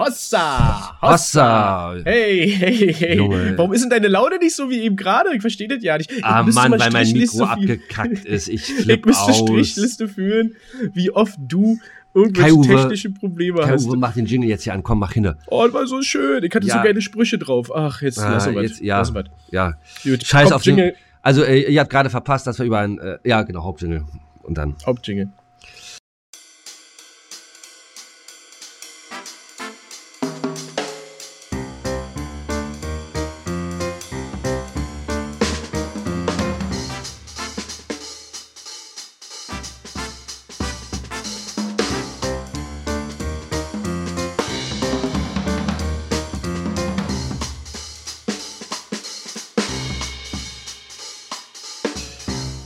Hossa! Hossa! Hey, hey, hey. Junge. Warum ist denn deine Laune nicht so wie eben gerade? Ich verstehe das ja nicht. Ich Ah Mann, weil mein Mikro abgekackt ist. Ich Ich flipp müsste aus. Strichliste führen, wie oft du irgendwelche Kai-Uwe, technische Probleme Kai hast. Uwe, mach den Jingle jetzt hier an. Komm, mach hin. Oh, das war so schön. Ich hatte so Ja. geile Sprüche drauf. Ach, jetzt Ah, lassen wir jetzt- ja. Lassen wir Ja. Gut. Scheiß auf den. Hauptjingle. Also, äh, ihr habt gerade verpasst, dass wir über ein. Äh, ja, genau, Hauptjingle. Und dann. Hauptjingle.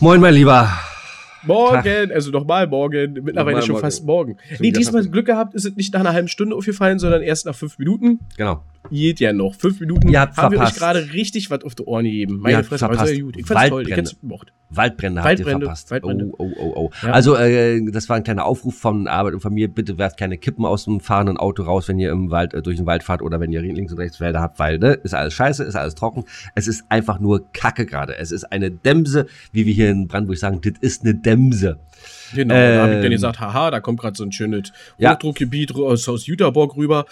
Moin, mein Lieber. Morgen, also nochmal morgen, mittlerweile schon morgen. fast morgen. Nee, diesmal Glück gehabt, ist es nicht nach einer halben Stunde aufgefallen, sondern erst nach fünf Minuten. Genau. Geht ja noch. Fünf Minuten Ihr habt haben wir euch verpasst. gerade richtig was auf die Ohren gegeben. Ihr Meine habt Fresse, verpasst. sehr gut. Ich fand's toll. Ich hätt's gemocht. Waldbrände habt Waldbrände, ihr verpasst. Waldbrände. Oh, oh, oh, oh. Ja. Also, äh, das war ein kleiner Aufruf von Arbeit und von mir. Bitte werft keine Kippen aus dem fahrenden Auto raus, wenn ihr im Wald, äh, durch den Wald fahrt oder wenn ihr links und rechts Wälder habt, weil, ne, ist alles scheiße, ist alles trocken. Es ist einfach nur Kacke gerade. Es ist eine Dämse, wie wir hier in Brandenburg sagen, das ist eine Dämse. Genau, da habe ich dann Ähm. gesagt, haha, da kommt gerade so ein schönes Ja. Hochdruckgebiet aus, aus Jüterborg rüber.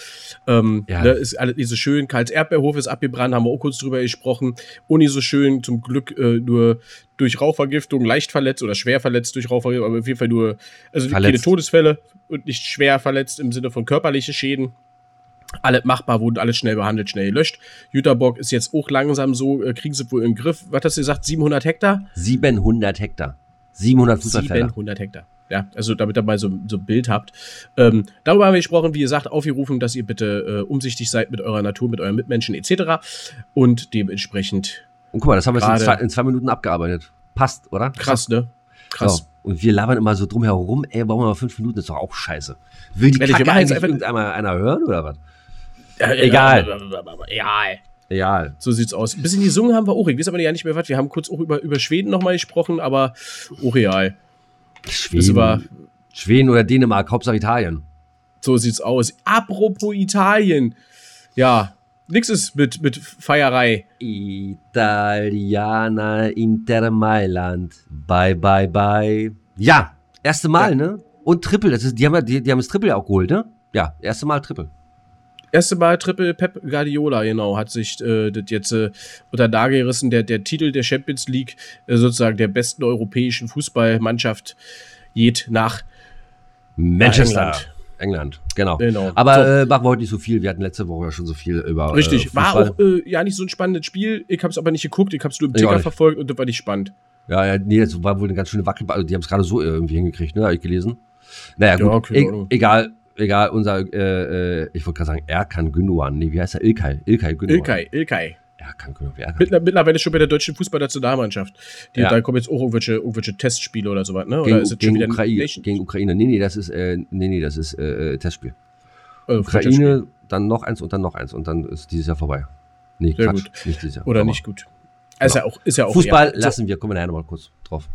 Ähm, Ja. ne, ist alles nicht so schön. Karls Erdbeerhof ist abgebrannt, haben wir auch kurz drüber gesprochen. Nicht so schön, zum Glück äh, nur durch Rauchvergiftung leicht verletzt oder schwer verletzt durch Rauchvergiftung, aber auf jeden Fall nur, also keine Verletzt. Todesfälle und nicht schwer verletzt im Sinne von körperliche Schäden. Alle machbar, wurden alles schnell behandelt, schnell gelöscht. Jüterborg ist jetzt auch langsam so, äh, kriegen sie wohl im Griff. Was hast du gesagt, 700 Hektar? 700 Hektar. 700 Fußballfelder. 700 Hektar. Ja, also damit ihr mal so, so ein Bild habt. Ähm, darüber haben wir gesprochen, wie gesagt, aufgerufen, dass ihr bitte äh, umsichtig seid mit eurer Natur, mit euren Mitmenschen etc. Und dementsprechend Und guck mal, das haben wir jetzt in zwei, in zwei Minuten abgearbeitet. Passt, oder? krass, ne? Krass. So. Und wir labern immer so drum herum, ey, brauchen wir mal fünf Minuten, ist doch auch scheiße. Will die wir Kacke machen jetzt einfach- hören oder was? Ja, Egal. Egal. Egal. So sieht's aus. Ein bisschen gesungen haben wir auch. Ich weiß aber ja nicht mehr was. Wir haben kurz auch über, über Schweden nochmal gesprochen, aber auch real. Schweden, war- Schweden oder Dänemark, Hauptsache Italien. So sieht's aus. Apropos Italien. Ja, nix ist mit, mit Feierei. Italiana Inter Mailand. Bye, bye, bye. Ja, erste Mal, Ja. ne? Und Triple, das ist, die haben, ja- die, die haben das Triple ja auch geholt, ne? Ja, erste Mal Triple. Erste Mal Triple Pep Guardiola, genau, hat sich äh, das jetzt äh, unter Nagel gerissen. Der, der Titel der Champions League, äh, sozusagen der besten europäischen Fußballmannschaft, geht nach Manchester. England. England, genau. Genau. Aber So. äh, machen wir heute nicht so viel. Wir hatten letzte Woche ja schon so viel über. Richtig, äh, war auch äh, ja nicht so ein spannendes Spiel. Ich habe es aber nicht geguckt, ich habe es nur im Ticker verfolgt und das war nicht spannend. Ja, ja, nee, das war wohl eine ganz schöne Wackelball. Also die haben es gerade so irgendwie hingekriegt, ne? Habe ich gelesen. Naja, gut. Ja, okay, e egal, egal, unser, äh, äh, ich wollte gerade sagen, Erkan Gündogan. Nee, wie heißt er? Ilkay. Ilkay Gündogan. Ilkay, Ilkay. Erkan Gündogan. Erkan. Mittler, mittlerweile schon bei der deutschen Fußballnationalmannschaft. Die, Ja. Da kommen jetzt auch irgendwelche, irgendwelche Testspiele oder so was, ne? Oder Gegen, ist gegen, Ukraine, gegen Ukraine. Nee, nee, das ist, äh, nee, nee, das ist äh, äh, Testspiel. äh, Ukraine, dann noch eins und dann noch eins und dann ist dieses Jahr vorbei. Nee, Sehr Quatsch, gut. nicht dieses Jahr. Oder Aber nicht gut. Ist ja auch, ist ja auch Fußball ja. Lassen wir, kommen wir nachher nochmal kurz drauf.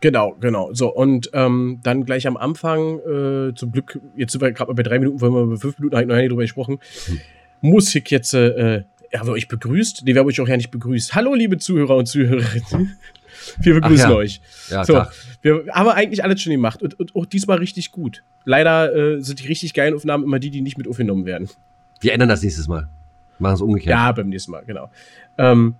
Genau, genau. So, und ähm, dann gleich am Anfang, äh, zum Glück, jetzt sind wir gerade bei drei Minuten, weil wir bei fünf Minuten eigentlich noch nicht drüber gesprochen, Hm. muss ich jetzt, äh, ja, haben wir euch begrüßt? Nee, wir haben euch auch ja nicht begrüßt. Hallo, liebe Zuhörer und Zuhörerinnen. Wir begrüßen ja. euch. Ja, So, klar. wir haben eigentlich alles schon gemacht und, und auch diesmal richtig gut. Leider äh, sind die richtig geilen Aufnahmen immer die, die nicht mit aufgenommen werden. Wir ändern das nächstes Mal. Machen es umgekehrt. Ja, beim nächsten Mal, genau. Ähm,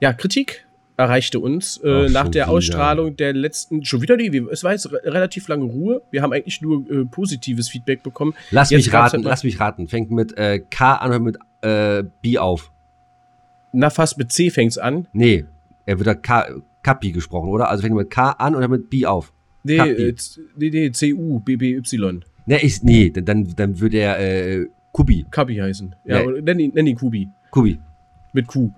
ja, Kritik erreichte uns äh, Ach, nach der wieder. Ausstrahlung der letzten, schon wieder die, es war jetzt re relativ lange Ruhe. Wir haben eigentlich nur äh, positives Feedback bekommen. Lass Jetzt mich raten, halt lass mich raten. Fängt mit äh, K an oder mit äh, B auf? Na, fast mit C fängt's an. Nee, er wird da K, Kapi gesprochen, oder? Also fängt mit K an oder mit B auf? Nee, Kapi. äh, nee, nee, C-U, B-B-Y. Nee, ich, nee dann, dann, würde er äh, Kubi. Kabi heißen. Ja, Nee. oder nenn ihn, nenn ihn Kubi. Kubi. Mit Q.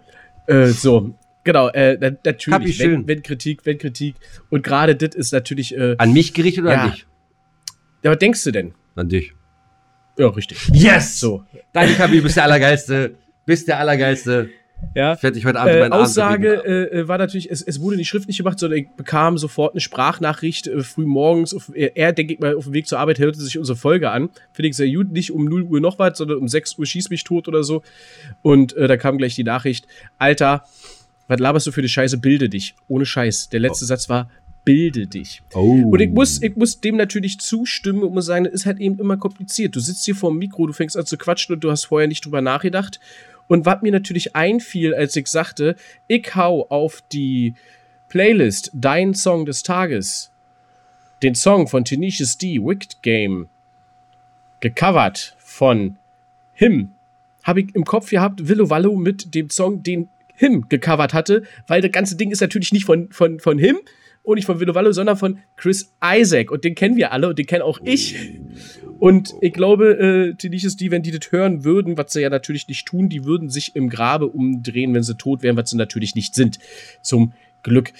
Äh, so, genau, äh, natürlich, wenn, wenn Kritik, wenn Kritik. Und gerade das ist natürlich, äh, An mich gerichtet oder Ja. an dich? ja, was denkst du denn? An dich. Ja, richtig. Yes! So, Danke, Kapi, du bist der Allergeilste. Bist der Allergeilste. ja. Ich werde dich heute Abend Äh, meinen Aussage äh, äh, war natürlich, es, es wurde nicht schriftlich gemacht, sondern ich bekam sofort eine Sprachnachricht äh, früh morgens. Auf, er, er, denke ich mal, auf dem Weg zur Arbeit hörte sich unsere Folge an. Finde ich sehr gut. Nicht um 0 Uhr noch was, sondern um 6 Uhr schieß mich tot oder so. Und äh, da kam gleich die Nachricht: Alter, was laberst du für die Scheiße? Bilde dich. Ohne Scheiß. Der letzte Satz war: Bilde dich. Oh. Und ich muss, ich muss dem natürlich zustimmen und muss sagen, das ist halt eben immer kompliziert. Du sitzt hier vor dem Mikro, du fängst an zu quatschen und du hast vorher nicht drüber nachgedacht. Und was mir natürlich einfiel, als ich sagte, ich hau auf die Playlist Dein Song des Tages, den Song von Tenacious D, Wicked Game, gecovert von Him, habe ich im Kopf gehabt, Willow Wallo mit dem Song, den Him gecovert hatte, weil das ganze Ding ist natürlich nicht von, von, von Him und nicht von Willow Wallo, sondern von Chris Isaac. Und den kennen wir alle und den kenne auch ich. Und ich glaube, äh, Tenacious D, wenn die das hören würden, was sie ja natürlich nicht tun, die würden sich im Grabe umdrehen, wenn sie tot wären, was sie natürlich nicht sind. Zum Glück.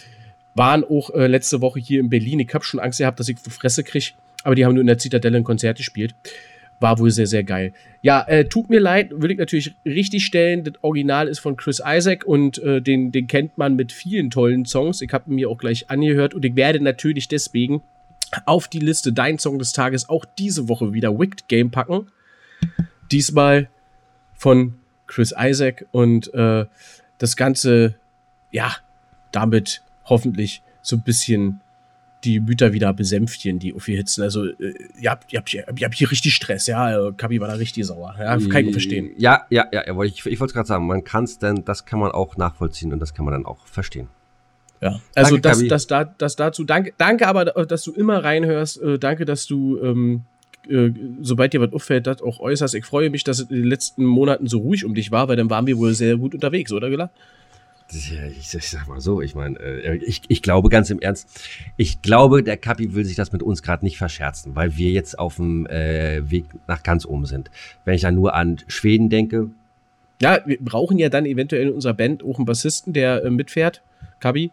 Waren auch äh, letzte Woche hier in Berlin. Ich habe schon Angst gehabt, dass ich die Fresse kriege. Aber die haben nur in der Zitadelle ein Konzert gespielt. War wohl sehr, sehr geil. Ja, äh, tut mir leid, will ich natürlich richtig stellen. Das Original ist von Chris Isaac und äh, den, den kennt man mit vielen tollen Songs. Ich habe mir auch gleich angehört und ich werde natürlich deswegen auf die Liste Dein Song des Tages auch diese Woche wieder Wicked Game packen. Diesmal von Chris Isaac und äh, das Ganze, ja, damit hoffentlich so ein bisschen die Mütter wieder besänftigen, die auf ihr hitzen. Also, äh, ihr, habt, ihr, habt, hier- ihr habt hier richtig Stress, ja. Äh, Kabi war da richtig sauer. Ja, kann ich verstehen. Ja, ja, ja, ja ich, ich wollte es gerade sagen, man kann es denn, das kann man auch nachvollziehen und das kann man dann auch verstehen. Ja. Also Danke, das, das, da, das dazu. Danke, danke aber, äh, dass du immer reinhörst. Äh, danke, dass du, ähm, äh, sobald dir was auffällt, das auch äußerst. Ich freue mich, dass es in den letzten Monaten so ruhig um dich war, weil dann waren wir wohl sehr gut unterwegs, oder Gela? Ich, ich sag mal so, ich meine, äh, ich, ich glaube ganz im Ernst, ich glaube, der Kapi will sich das mit uns gerade nicht verscherzen, weil wir jetzt auf dem äh, Weg nach ganz oben sind. Wenn ich dann nur an Schweden denke, Ja, wir brauchen ja dann eventuell in unserer Band auch einen Bassisten, der äh, mitfährt. Kabi?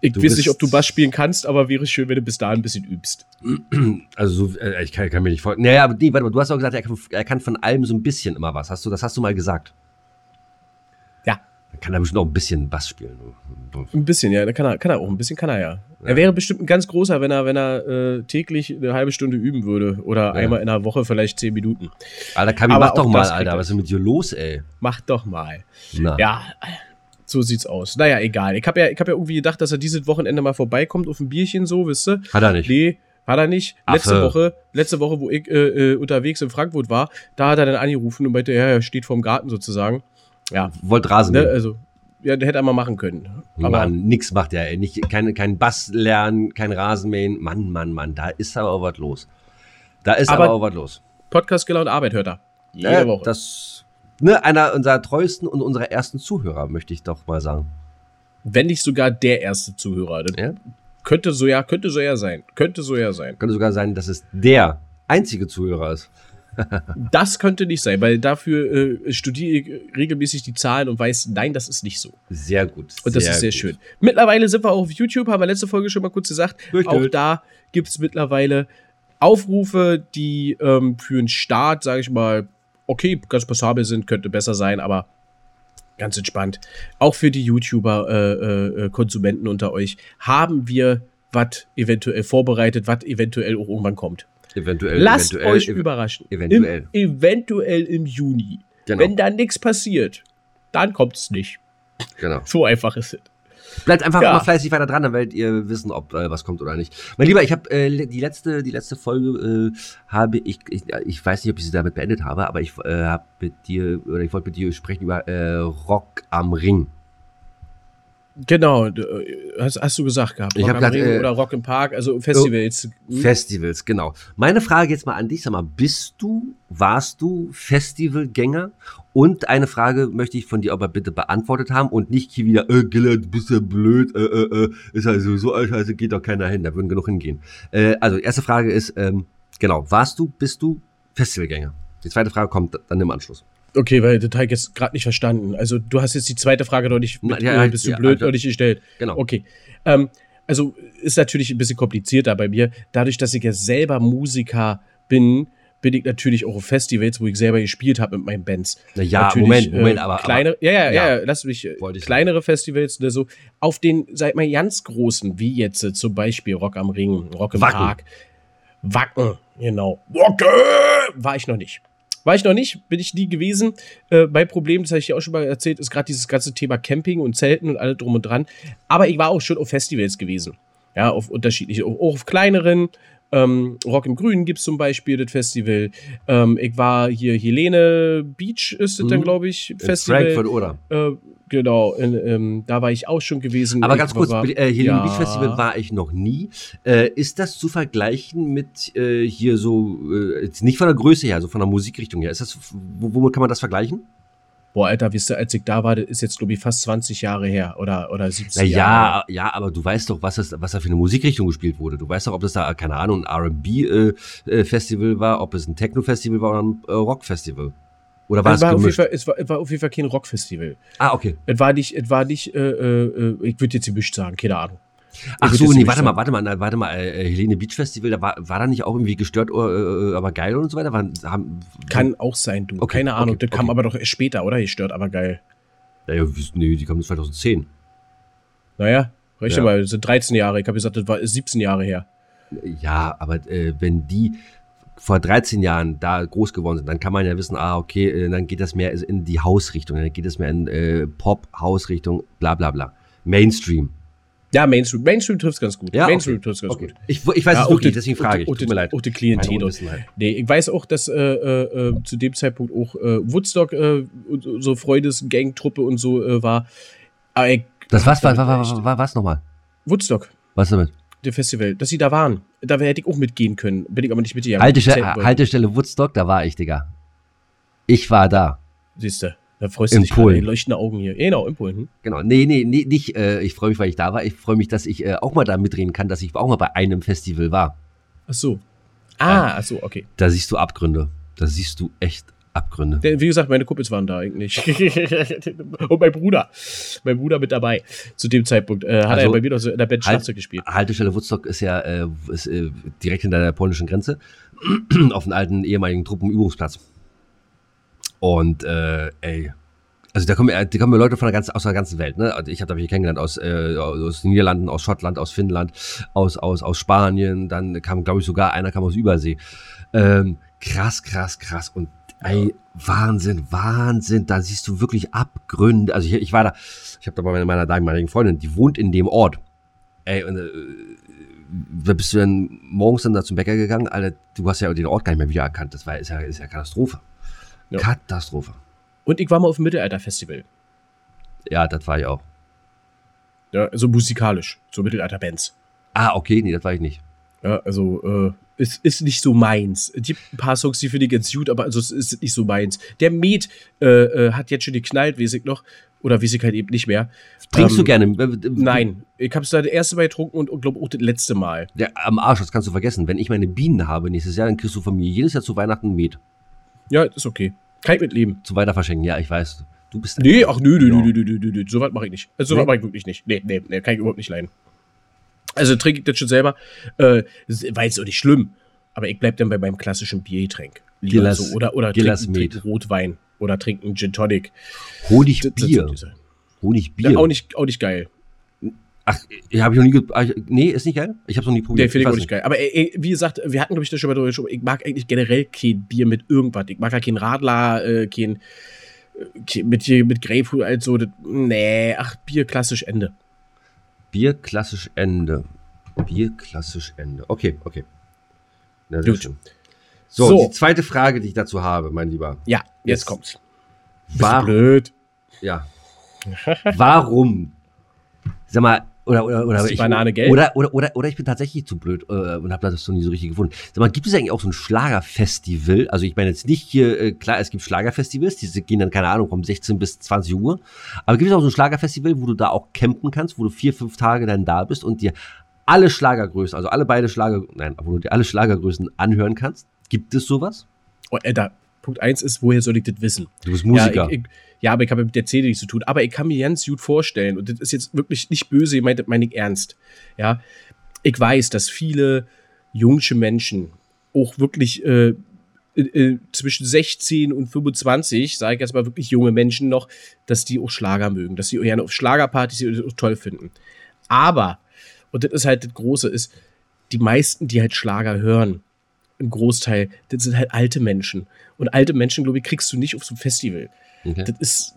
Ich Du weiß nicht, ob du Bass spielen kannst, aber wäre schön, wenn du bis dahin ein bisschen übst. also so, äh, ich kann, kann mir nicht vorstellen. Naja, aber nee, warte mal, du hast auch gesagt, er kann, er kann von allem so ein bisschen immer was. Hast du, das hast du mal gesagt. Ja. Kann er bestimmt auch ein bisschen Bass spielen. Ein bisschen, ja, kann er, kann er auch, ein bisschen kann er ja. Er wäre bestimmt ein ganz großer, wenn er, wenn er äh, täglich eine halbe Stunde üben würde. Oder einmal in der Woche vielleicht zehn Minuten. Alter, Kabi, Aber mach doch mal, Alter. er. Was ist denn mit dir los, ey? Mach doch mal. Na. Ja, so sieht's aus. Naja, egal. Ich habe ja, ich hab ja irgendwie gedacht, dass er dieses Wochenende mal vorbeikommt auf ein Bierchen so, wisst ihr? Hat er nicht. Nee, hat er nicht. Affe. Letzte Woche, letzte Woche, wo ich äh, äh, unterwegs in Frankfurt war, da hat er dann angerufen und meinte, ja, er steht vorm Garten sozusagen. Ja, Wollt Rasen ne, also, ja, der hätte er mal machen können. Aber Mann, nix macht er, ey. Nicht, kein, kein Bass lernen, kein Rasenmähen. Mann, Mann, Mann, da ist aber auch was los. Da ist aber, Aber- auch was los. Podcast und Arbeit hört er. Jede Ja, Woche. Das, ne, einer unserer treuesten und unserer ersten Zuhörer, möchte ich doch mal sagen. Wenn nicht sogar der erste Zuhörer. Ja? Könnte so ja, könnte so ja sein. Könnte so ja sein. Könnte sogar sein, dass es der einzige Zuhörer ist. Das könnte nicht sein, weil dafür äh, studiere ich regelmäßig die Zahlen und weiß, nein, das ist nicht so. Sehr gut. Und das ist sehr gut. schön. Mittlerweile sind wir auch auf YouTube, haben wir letzte Folge schon mal kurz gesagt. Richtig. Auch da gibt es mittlerweile Aufrufe, die ähm, für einen Start, sage ich mal, okay, ganz passabel sind, könnte besser sein, aber ganz entspannt. Auch für die YouTuber, äh, äh, äh, Konsumenten unter euch, haben wir was eventuell vorbereitet, was eventuell auch irgendwann kommt. Eventuell. Lasst eventuell, euch ev- überraschen. eventuell. Im, eventuell im Juni. Genau. Wenn da nichts passiert, dann kommt es nicht. Genau. So einfach ist es. Bleibt einfach Ja. mal fleißig weiter dran, dann werdet ihr wissen, ob äh, was kommt oder nicht. Mein Lieber, ich habe äh, die letzte, die letzte Folge äh, habe ich, ich, ich weiß nicht, ob ich sie damit beendet habe, aber ich äh, habe mit dir oder ich wollte mit dir sprechen über äh, Rock am Ring. Genau, du, äh, hast, hast du gesagt gehabt. Ich Rock hab am grad, Ring äh, oder Rock im Park, also Festivals. Hm? Festivals, genau. Meine Frage jetzt mal an dich, sag mal, bist du, warst du Festivalgänger? Und eine Frage möchte ich von dir aber bitte beantwortet haben und nicht hier wieder, äh, Giller, du bist ja blöd, äh, äh, äh, ist also so alt, also geht doch keiner hin, da würden genug hingehen. Äh, also, erste Frage ist, ähm, genau, warst du, bist du Festivalgänger? Die zweite Frage kommt dann im Anschluss. Okay, weil habe ich jetzt gerade nicht verstanden. Also du hast jetzt die zweite Frage noch nicht, mit, ja, äh, bist du ja, blöd also- noch nicht gestellt. Genau. Okay. Ähm, also ist natürlich ein bisschen komplizierter bei mir. Dadurch, dass ich ja selber Musiker bin, bin ich natürlich auch auf Festivals, wo ich selber gespielt habe mit meinen Bands. Na ja, Natürlich, Moment, Moment, äh, aber- ja, ja, ja, ja. ja, lass mich äh, kleinere Festivals oder so. Auf den, sag mal, ganz großen, wie jetzt äh, zum Beispiel Rock am Ring, Rock im Wacken. Park, Wacken, genau. Wacken war ich noch nicht. War ich noch nicht, bin ich nie gewesen. Äh, mein Problem, das habe ich ja auch schon mal erzählt, ist gerade dieses ganze Thema Camping und Zelten und alles drum und dran. Aber ich war auch schon auf Festivals gewesen. Ja, auf unterschiedliche, auch auch auf kleineren. Ähm, Rock im Grünen gibt es zum Beispiel das Festival. Ähm, ich war hier Helene Beach, ist das dann, Mhm. glaube ich, In Festival. Frankfurt oder? Äh, genau, in, ähm, da war ich auch schon gewesen. Aber ganz kurz, war- äh, Helene ja. Beach Festival war ich noch nie. Äh, ist das zu vergleichen mit äh, hier so, äh, jetzt nicht von der Größe her, so von der Musikrichtung her? Ist das, wo- womit kann man das vergleichen? Boah, Alter, wisst ihr, als ich da war, das ist jetzt, glaube ich, fast 20 Jahre her oder, oder 17 Na Jahre. ja, ja, aber du weißt doch, was, das, was da für eine Musikrichtung gespielt wurde. Du weißt doch, ob das da, keine Ahnung, ein R&B-Festival war, ob es ein Techno-Festival war oder ein äh, Rock-Festival. Oder war Es war, gemischt? Fall, es, war, war auf jeden Fall kein Rockfestival. Ah, okay. Es war nicht, es war nicht, äh, äh, äh, ich würde jetzt gemischt sagen, keine Ahnung. Ach so, nee, warte mal, warte mal, na, warte mal, äh, Helene Beach Festival, da war, war da nicht auch irgendwie gestört, äh, äh, aber geil und so weiter? Waren, haben, Kann auch sein, du. Okay, keine Ahnung, okay, das kam okay. aber doch erst später, oder? Gestört, aber geil. Ja, ja, nee, die kamen 2010. Naja, rechne Ja. mal, das sind 13 Jahre. Ich habe gesagt, das war ist 17 Jahre her. Ja, aber äh, wenn die vor 13 Jahren da groß geworden sind, dann kann man ja wissen, ah, okay, äh, dann geht das mehr in die Hausrichtung, dann geht es mehr in äh, Pop-Hausrichtung, bla bla bla. Mainstream. Ja, Mainstream. Mainstream trifft ganz gut. Ja, Mainstream okay. trifft ganz okay. gut. Ich, ich weiß Ja, es wirklich, die- deswegen frage ich. auch Tut mir leid. Auch die Klientel. Nee, ich weiß auch, dass äh, äh, äh, zu dem Zeitpunkt auch äh, Woodstock äh, so Freundesgangtruppe und so äh, war. Aber ich, Das was, war, war, war, war, was nochmal? Woodstock, Was damit? der Festival, dass sie da waren. Da hätte ich auch mitgehen können. Bin ich aber nicht mitgegangen. Haltestelle, Zelten wollte. Haltestelle Woodstock, da war ich, Digga. Ich war da. Siehst du, da freust du dich gerade. Leuchtende Augen hier. Genau, in Polen. Hm? Genau. Nee, nee, nee, nicht, äh, ich freue mich, weil ich da war. Ich freue mich, dass ich äh, auch mal da mitreden kann, dass ich auch mal bei einem Festival war. Ach so. Ah, ach so, okay. Da siehst du Abgründe. Da siehst du echt Abgründe. Wie gesagt, meine Kumpels waren da eigentlich. Und mein Bruder. Mein Bruder mit dabei. Zu dem Zeitpunkt. Äh, hat er Also, ja bei mir noch so in der Band halt- Schlagzeug gespielt. Haltestelle Woodstock ist ja äh, ist, äh, direkt hinter der polnischen Grenze auf einem alten ehemaligen Truppenübungsplatz. Und äh, ey, also da kommen, äh, da kommen Leute von der ganzen, aus der ganzen Welt. Ne? Also ich habe da welche kennengelernt aus, äh, aus den Niederlanden, aus Schottland, aus Finnland, aus, aus, aus Spanien. Dann kam, glaube ich, sogar einer kam aus Übersee. Ähm, krass, krass, krass. Und ey, Wahnsinn, Wahnsinn. Da siehst du wirklich Abgründe. Also ich, ich war da, ich habe da bei meiner, meiner damaligen Freundin, die wohnt in dem Ort. Ey, und äh, da bist du dann morgens dann da zum Bäcker gegangen, Alter, du hast ja den Ort gar nicht mehr wiedererkannt. Das war, ist ja, ist ja Katastrophe. Ja. Katastrophe. Und ich war mal auf dem Mittelalter-Festival. Ja, das war ich auch. Ja, also musikalisch. So Mittelalter-Bands. Ah, okay, nee, das war ich nicht. Ja, also, äh, es ist nicht so meins. Es gibt ein paar Songs, die finde ich ganz gut, aber also es ist nicht so meins. Der Met äh, äh, hat jetzt schon geknallt, weiß ich noch. Oder weiß ich halt eben nicht mehr. Trinkst du Ähm, gerne? Nein. Ich habe es da das erste Mal getrunken und, und glaube auch das letzte Mal. Ja, am Arsch, das kannst du vergessen. Wenn ich meine Bienen habe nächstes Jahr, dann kriegst du von mir jedes Jahr zu Weihnachten Met. Ja, ist okay. Kann ich mitleben. Zu weiter verschenken. Ja, ich weiß. Du bist. Nee, ach nö, nö, nö, nö, nö, nö, nö. So was mache ich nicht. Also, so Nee? was mache ich wirklich nicht. Nee, nee, nee, kann ich überhaupt nicht leiden. Also trinke ich das schon selber. Äh, war jetzt auch nicht schlimm. Aber ich bleib dann bei meinem klassischen Biergetränk. Lieber Gillas- so. Oder, oder Gillas trinken, trinken Rotwein. Oder trinken Gin Tonic. Honigbier. Honigbier. Ja, auch, nicht, auch nicht geil. Ach, ja, habe ich noch nie. ah, Nee, ist nicht geil? Ich hab's noch nie probiert. finde ich auch nicht geil. Aber äh, wie gesagt, wir hatten, glaube ich, das schon mal drüber gesprochen. Ich mag eigentlich generell kein Bier mit irgendwas. Ich mag ja kein Radler, äh, kein, äh, mit, mit Grapefruit, also, das, nee, ach, Bier klassisch Ende. Bier klassisch Ende. Bier klassisch Ende. Okay, okay. Na, sehr Gut. schön. So, So. die zweite Frage, die ich dazu habe, mein Lieber. Ja, jetzt, Jetzt- kommt's. Bist du War, blöd. ja. Warum? Sag mal, oder, oder, oder, Ist die Banane gelb? oder, oder, oder, oder ich bin tatsächlich zu blöd äh, und habe das noch nie so richtig gefunden. Sag mal, gibt es eigentlich auch so ein Schlagerfestival? Also ich meine jetzt nicht hier, äh, klar, es gibt Schlagerfestivals, die gehen dann, keine Ahnung, vom 16 bis 20 Uhr. Aber gibt es auch so ein Schlagerfestival, wo du da auch campen kannst, wo du vier, fünf Tage dann da bist und dir alle Schlagergrößen, also alle beide Schlager, nein, wo du dir alle Schlagergrößen anhören kannst? Gibt es sowas? Oh, Alter, Punkt eins ist, woher soll ich das wissen? Du bist Musiker. Ja, ich, ich, ja aber ich habe mit der CD nichts zu tun. Aber ich kann mir ganz gut vorstellen, und das ist jetzt wirklich nicht böse, ich meine das meine ich ernst. Ja, ich weiß, dass viele jungsche Menschen auch wirklich äh, äh, zwischen 16 und 25, sage ich jetzt mal wirklich junge Menschen noch, dass die auch Schlager mögen, dass sie gerne auf Schlagerpartys auch toll finden. Aber, und das ist halt das Große, ist, die meisten, die halt Schlager hören, ein Großteil, das sind halt alte Menschen. Und alte Menschen, glaube ich, kriegst du nicht auf so ein Festival. Okay. Das ist,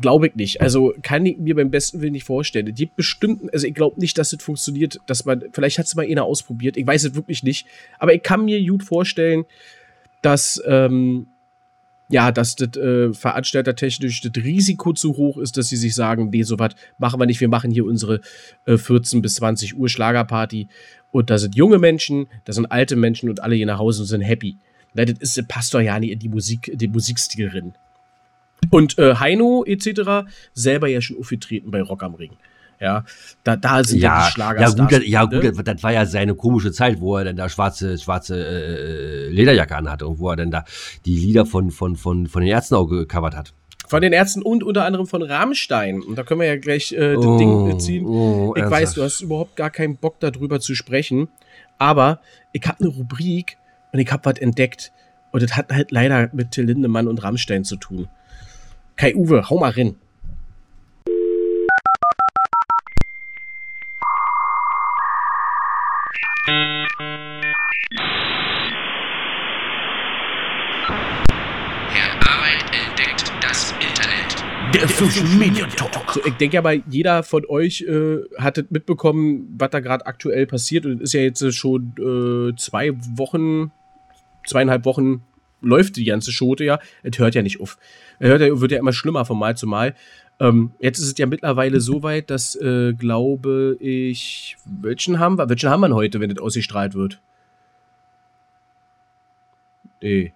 glaube ich nicht. Also kann ich mir beim besten Willen nicht vorstellen. Es gibt bestimmten, also ich glaube nicht, dass das funktioniert, dass man, vielleicht hat es mal einer ausprobiert, ich weiß es wirklich nicht, aber ich kann mir gut vorstellen, dass, ähm, ja, dass das äh, veranstaltertechnisch das Risiko zu hoch ist, dass sie sich sagen, nee, so was machen wir nicht, wir machen hier unsere äh, 14 bis 20 Uhr Schlagerparty und da sind junge Menschen, da sind alte Menschen und alle hier nach Hause und sind happy. Na, das, ist, das passt doch ja nicht in die Musik, den Musikstil drin. Und äh, Heino etc. selber ja schon aufgetreten bei Rock am Ring. Ja, da, da sind ja, die Schlager. Ja, gut, das, ja, gut, ne? das war ja seine komische Zeit, wo er dann da schwarze, schwarze äh, Lederjacke anhatte und wo er dann da die Lieder von, von, von, von den Ärzten auch gecovert hat. Von den Ärzten und unter anderem von Rammstein. Und da können wir ja gleich äh, das oh, Ding ziehen. Oh, ich ernsthaft. weiß, du hast überhaupt gar keinen Bock darüber zu sprechen. Aber ich habe eine Rubrik und ich habe was entdeckt. Und das hat halt leider mit Till Lindemann und Rammstein zu tun. Kai Uwe, hau mal rein. Der Social Media Talk. So, ich denke aber, jeder von euch äh, hat mitbekommen, was da gerade aktuell passiert. Und es ist ja jetzt schon äh, zwei Wochen, zweieinhalb Wochen läuft die ganze Schote ja. Es hört ja nicht auf. Es hört ja, wird ja immer schlimmer von Mal zu Mal. Ähm, jetzt ist es ja mittlerweile so weit, dass, äh, glaube ich, welchen haben wir? Welchen haben wir heute, wenn das ausgestrahlt wird? Nee.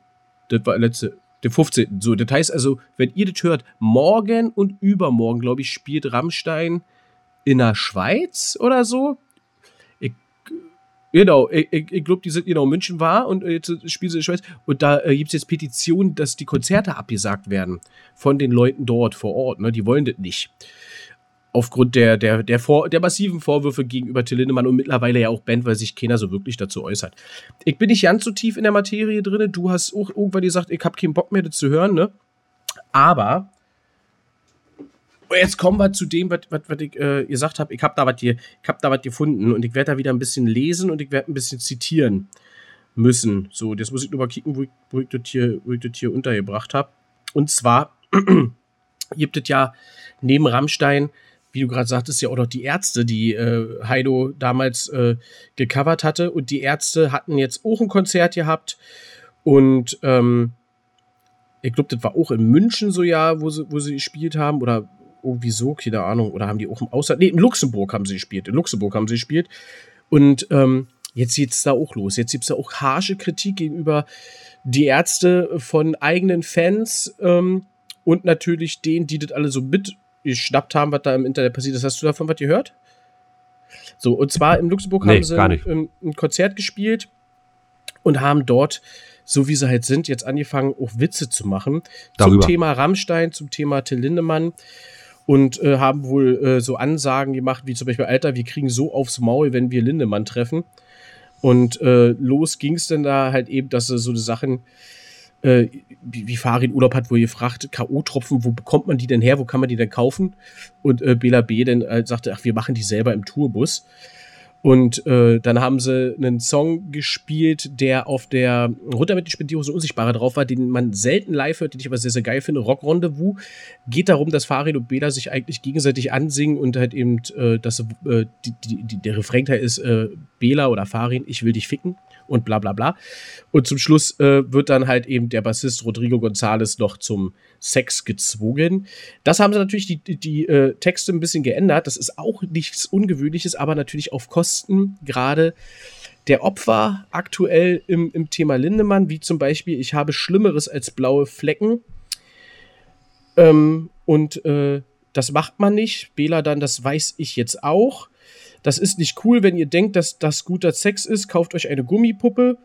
Das war letzte. Der 15. So, das heißt also, wenn ihr das hört, morgen und übermorgen, glaube ich, spielt Rammstein in der Schweiz oder so. Genau, ich, ich, glaube, die sind genau München war und jetzt spielen sie in der Schweiz. Und da äh, gibt es jetzt Petitionen, dass die Konzerte abgesagt werden von den Leuten dort vor Ort. Ne? Die wollen das nicht aufgrund der, der, der, Vor der massiven Vorwürfe gegenüber Till Lindemann und mittlerweile ja auch Band, weil sich keiner so wirklich dazu äußert. Ich bin nicht ganz so tief in der Materie drin. Du hast auch irgendwann gesagt, ich habe keinen Bock mehr, das zu hören, ne? Aber jetzt kommen wir zu dem, was, ich äh, gesagt habe. Ich habe da was was gefunden und ich werde da wieder ein bisschen lesen und ich werde ein bisschen zitieren müssen. So, jetzt muss ich nur mal kicken, wo ich, wo ich das hier, wo ich das hier untergebracht habe. Und zwar gibt es ja neben Rammstein wie du gerade sagtest, ja auch noch die Ärzte, die äh, Heido damals äh, gecovert hatte. Und die Ärzte hatten jetzt auch ein Konzert gehabt. Und ähm, ich glaube, das war auch in München so ja, wo sie, wo sie gespielt haben. Oder irgendwie so, keine Ahnung. Oder haben die auch im Ausland. Nee, in Luxemburg haben sie gespielt. In Luxemburg haben sie gespielt. Und ähm, jetzt es da auch los. Jetzt gibt es da auch harsche Kritik gegenüber die Ärzte von eigenen Fans ähm, und natürlich denen, die das alle so mit geschnappt haben, was da im Internet passiert ist. Hast du davon was gehört? So, und zwar in Luxemburg nee, haben sie ein, ein, Konzert gespielt und haben dort, so wie sie halt sind, jetzt angefangen, auch Witze zu machen. Darüber. Zum Thema Rammstein, zum Thema Till Lindemann. Und äh, haben wohl äh, so Ansagen gemacht, wie zum Beispiel, Alter, wir kriegen so aufs Maul, wenn wir Lindemann treffen. Und äh, los ging es dann da halt eben, dass so eine Sachen äh, wie, wie Farin Urlaub hat, wo ihr fragt, K.O.-Tropfen, wo bekommt man die denn her, wo kann man die denn kaufen? Und äh, Bela B. dann äh, sagte, ach, wir machen die selber im Tourbus. Und äh, dann haben sie einen Song gespielt, der auf der Runter mit die Spendierhose Unsichtbare drauf war, den man selten live hört, den ich aber sehr, sehr geil finde. Rock Rendezvous. Geht darum, dass Farid und Bela sich eigentlich gegenseitig ansingen und halt eben, äh, dass äh, die, die, die, der Refrain ist äh, Bela oder Farin, ich will dich ficken und bla bla bla. Und zum Schluss äh, wird dann halt eben der Bassist Rodrigo González noch zum Sex gezwungen. Das haben sie natürlich die, die, äh, Texte ein bisschen geändert. Das ist auch nichts Ungewöhnliches, aber natürlich auf Kosten gerade der Opfer aktuell im, im Thema Lindemann, wie zum Beispiel, ich habe Schlimmeres als blaue Flecken. Ähm, und äh, das macht man nicht. Bela dann, das weiß ich jetzt auch. Das ist nicht cool, wenn ihr denkt, dass das guter Sex ist. Kauft euch eine Gummipuppe.